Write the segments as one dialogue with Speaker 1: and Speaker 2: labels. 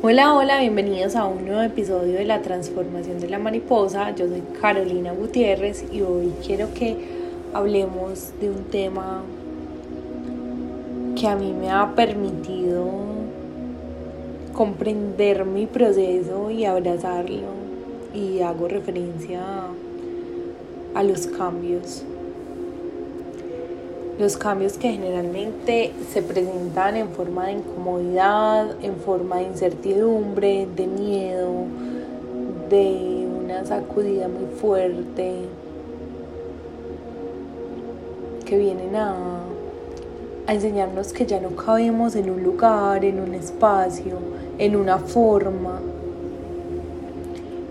Speaker 1: Hola, hola, bienvenidos a un nuevo episodio de la transformación de la mariposa. Yo soy Carolina Gutiérrez y hoy quiero que hablemos de un tema que a mí me ha permitido comprender mi proceso y abrazarlo y hago referencia a, los cambios. Los cambios que generalmente se presentan en forma de incomodidad, en forma de incertidumbre, de miedo, de una sacudida muy fuerte, que vienen a, a enseñarnos que ya no cabemos en un lugar, en un espacio, en una forma,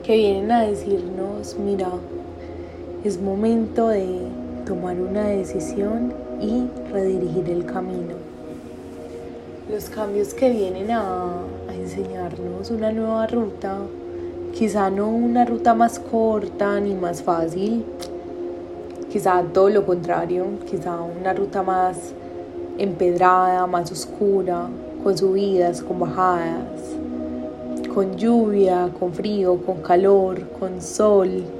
Speaker 1: que vienen a decirnos, mira, es momento de tomar una decisión y redirigir el camino. Los cambios que vienen a, enseñarnos una nueva ruta, quizá no una ruta más corta ni más fácil, quizá todo lo contrario, quizá una ruta más empedrada, más oscura, con subidas, con bajadas, con lluvia, con frío, con calor, con sol.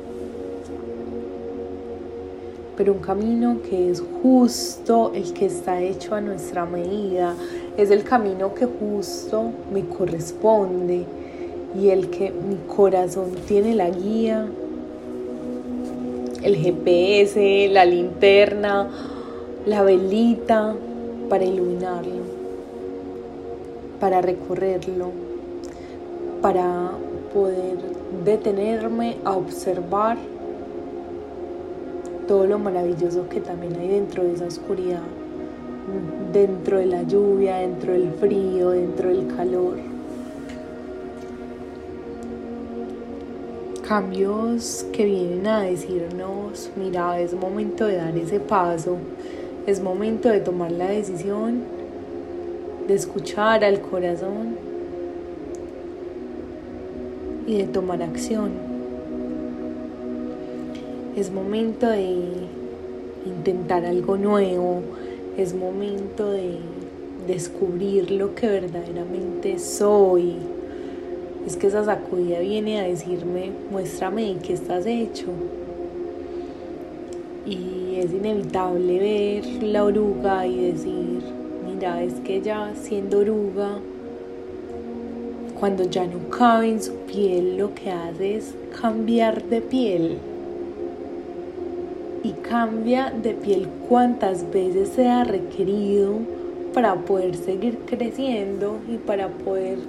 Speaker 1: Pero un camino que es justo el que está hecho a nuestra medida, es el camino que justo me corresponde y el que mi corazón tiene la guía, el GPS, la linterna, la velita para iluminarlo, para recorrerlo para poder detenerme a observar todo lo maravilloso que también hay dentro de esa oscuridad, dentro de la lluvia, dentro del frío, dentro del calor. Cambios que vienen a decirnos, mira, es momento de dar ese paso, es momento de tomar la decisión, de escuchar al corazón y de tomar acción. Es momento de intentar algo nuevo, es momento de descubrir lo que verdaderamente soy. Es que esa sacudida viene a decirme, muéstrame qué estás hecho. Y es inevitable ver la oruga y decir, mira, es que ya siendo oruga, cuando ya no cabe en su piel, lo que hace es cambiar de piel. Y cambia de piel cuantas veces sea requerido para poder seguir creciendo y para poder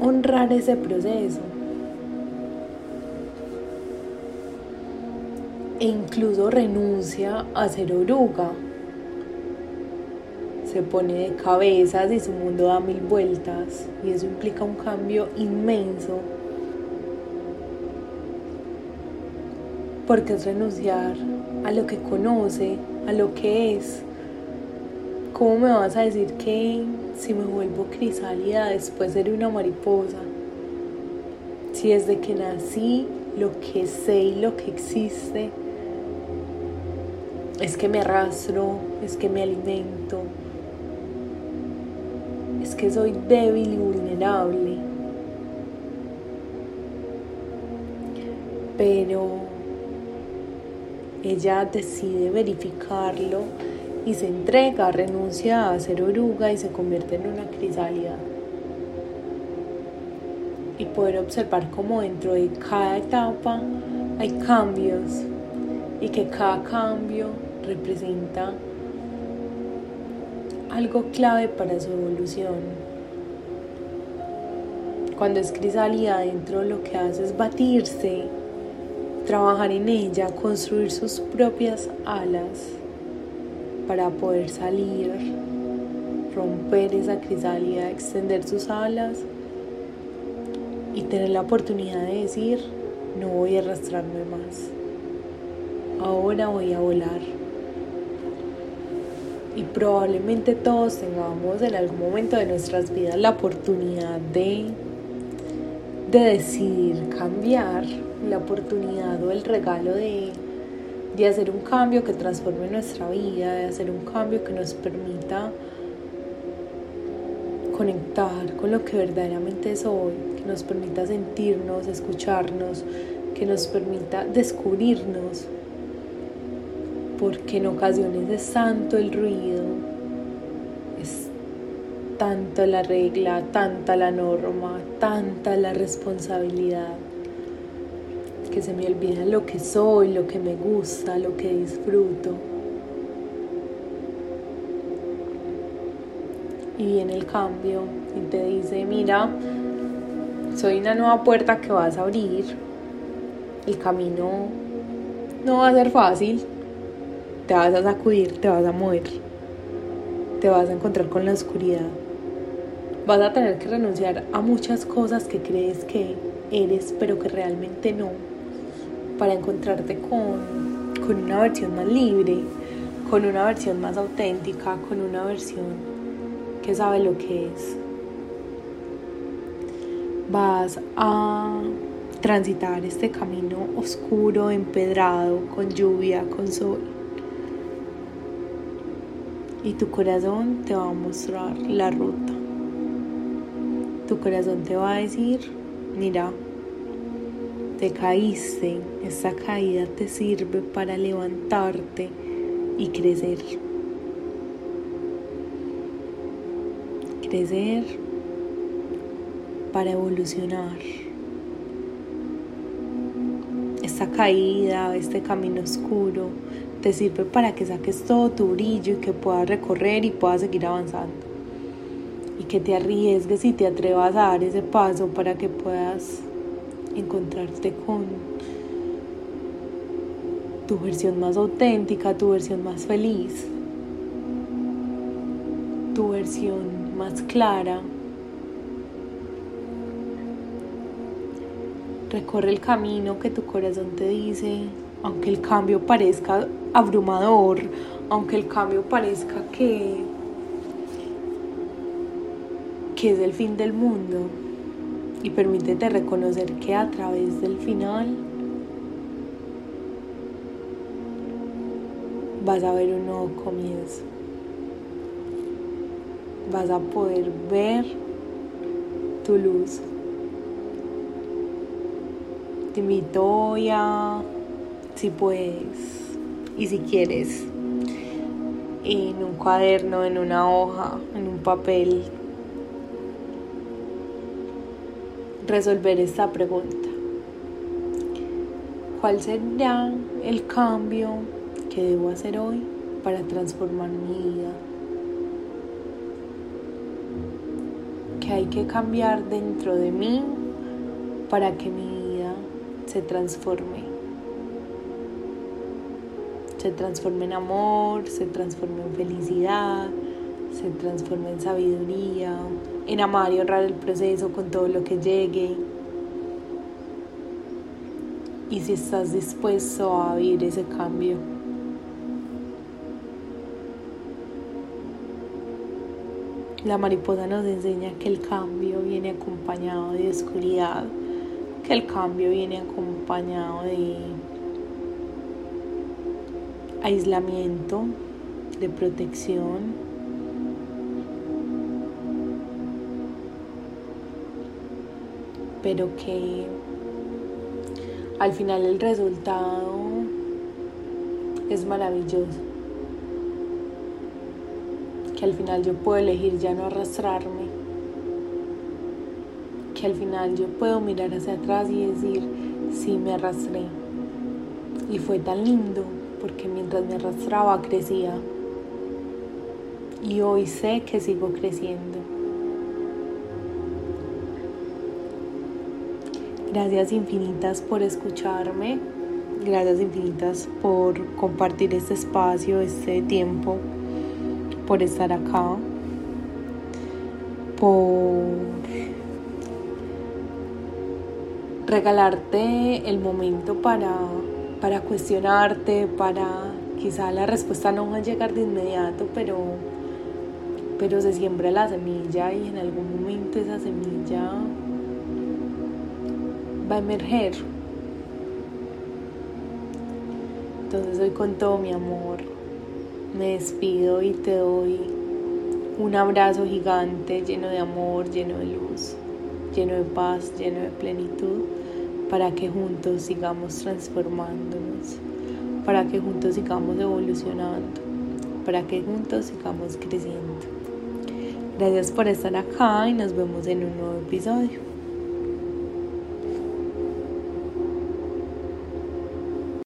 Speaker 1: honrar ese proceso. E incluso renuncia a ser oruga se pone de cabezas y su mundo da mil vueltas y eso implica un cambio inmenso porque es renunciar a lo que conoce, a lo que es. ¿Cómo me vas a decir que si me vuelvo crisálida después seré una mariposa? Si desde que nací lo que sé y lo que existe es que me arrastro, es que me alimento, es que soy débil y vulnerable. Pero ella decide verificarlo y se entrega, renuncia a ser oruga y se convierte en una crisálida. Y poder observar cómo dentro de cada etapa hay cambios y que cada cambio representa algo clave para su evolución. Cuando es crisálida adentro lo que hace es batirse, trabajar en ella, construir sus propias alas para poder salir, romper esa crisálida, extender sus alas y tener la oportunidad de decir, no voy a arrastrarme más, ahora voy a volar y probablemente todos tengamos en algún momento de nuestras vidas la oportunidad de, de decidir cambiar, la oportunidad o el regalo de, de hacer un cambio que transforme nuestra vida, de hacer un cambio que nos permita conectar con lo que verdaderamente soy, que nos permita sentirnos, escucharnos, que nos permita descubrirnos, porque en ocasiones es tanto el ruido, es tanto la regla, tanta la norma, tanta la responsabilidad, que se me olvida lo que soy, lo que me gusta, lo que disfruto. Y viene el cambio y te dice, mira, soy una nueva puerta que vas a abrir. El camino no va a ser fácil. Te vas a sacudir, te vas a mover. Te vas a encontrar con la oscuridad Vas a tener que renunciar a muchas cosas que crees que eres, pero que realmente no, para encontrarte con, con una versión más libre, con una versión más auténtica, con una versión que sabe lo que es. Vas a transitar este camino oscuro, empedrado, con lluvia, con sol. Y tu corazón te va a mostrar la ruta tu corazón te va a decir, mira, te caíste, esta caída te sirve para levantarte y crecer. Crecer para evolucionar. Esta caída, este camino oscuro, te sirve para que saques todo tu brillo y que puedas recorrer y puedas seguir avanzando que te arriesgues y te atrevas a dar ese paso para que puedas encontrarte con tu versión más auténtica, tu versión más feliz, tu versión más clara. Recorre el camino que tu corazón te dice, aunque el cambio parezca abrumador, aunque el cambio parezca que que es el fin del mundo y permítete reconocer que a través del final vas a ver un nuevo comienzo. Vas a poder ver tu luz. Te invito si puedes y si quieres, en un cuaderno, en una hoja, en un papel, resolver esta pregunta. ¿Cuál será el cambio que debo hacer hoy para transformar mi vida? ¿Qué hay que cambiar dentro de mí para que mi vida se transforme? Se transforme en amor, se transforme en felicidad, se transforme en sabiduría, en amar y honrar el proceso con todo lo que llegue. Y si estás dispuesto a vivir ese cambio. La mariposa nos enseña que el cambio viene acompañado de oscuridad, que el cambio viene acompañado de aislamiento, de protección, pero que al final el resultado es maravilloso. Que al final yo puedo elegir ya no arrastrarme. Que al final yo puedo mirar hacia atrás y decir, sí me arrastré. Y fue tan lindo porque mientras me arrastraba crecía. Y hoy sé que sigo creciendo. Gracias infinitas por escucharme. Gracias infinitas por compartir este espacio, este tiempo, por estar acá, por regalarte el momento para, para cuestionarte, para quizá la respuesta no va a llegar de inmediato, pero, pero se siembra la semilla y en algún momento esa semilla va a emerger. Entonces hoy con todo mi amor me despido y te doy un abrazo gigante lleno de amor, lleno de luz, lleno de paz, lleno de plenitud, para que juntos sigamos transformándonos, para que juntos sigamos evolucionando, para que juntos sigamos creciendo. Gracias por estar acá y nos vemos en un nuevo episodio.